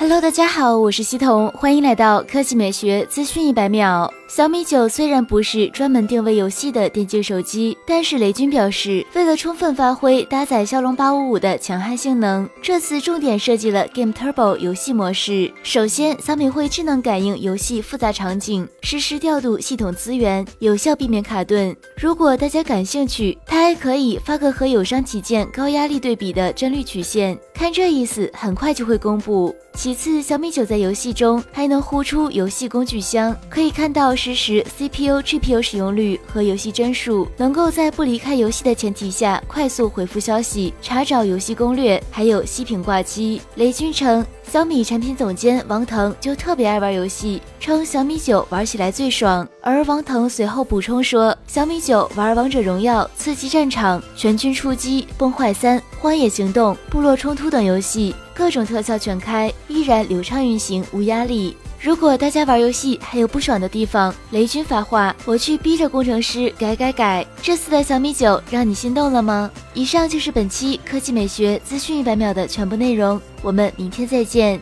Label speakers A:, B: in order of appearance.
A: Hello，大家好，我是西彤，欢迎来到科技美学资讯一百秒。小米九虽然不是专门定位游戏的电竞手机，但是雷军表示，为了充分发挥搭载骁龙八五五的强悍性能，这次重点设计了 Game Turbo 游戏模式。首先，小米会智能感应游戏复杂场景，实时调度系统资源，有效避免卡顿。如果大家感兴趣，它还可以发个和友商旗舰高压力对比的帧率曲线。看这意思，很快就会公布。其次，小米九在游戏中还能呼出游戏工具箱，可以看到实时 CPU、GPU 使用率和游戏帧数，能够在不离开游戏的前提下快速回复消息、查找游戏攻略，还有息屏挂机。雷军称。小米产品总监王腾就特别爱玩游戏，称小米九玩起来最爽。而王腾随后补充说，小米九玩王者荣耀、刺激战场、全军出击、崩坏三、荒野行动、部落冲突等游戏，各种特效全开，依然流畅运行，无压力。如果大家玩游戏还有不爽的地方，雷军发话，我去逼着工程师改改改。这次的小米九让你心动了吗？以上就是本期科技美学资讯一百秒的全部内容，我们明天再见。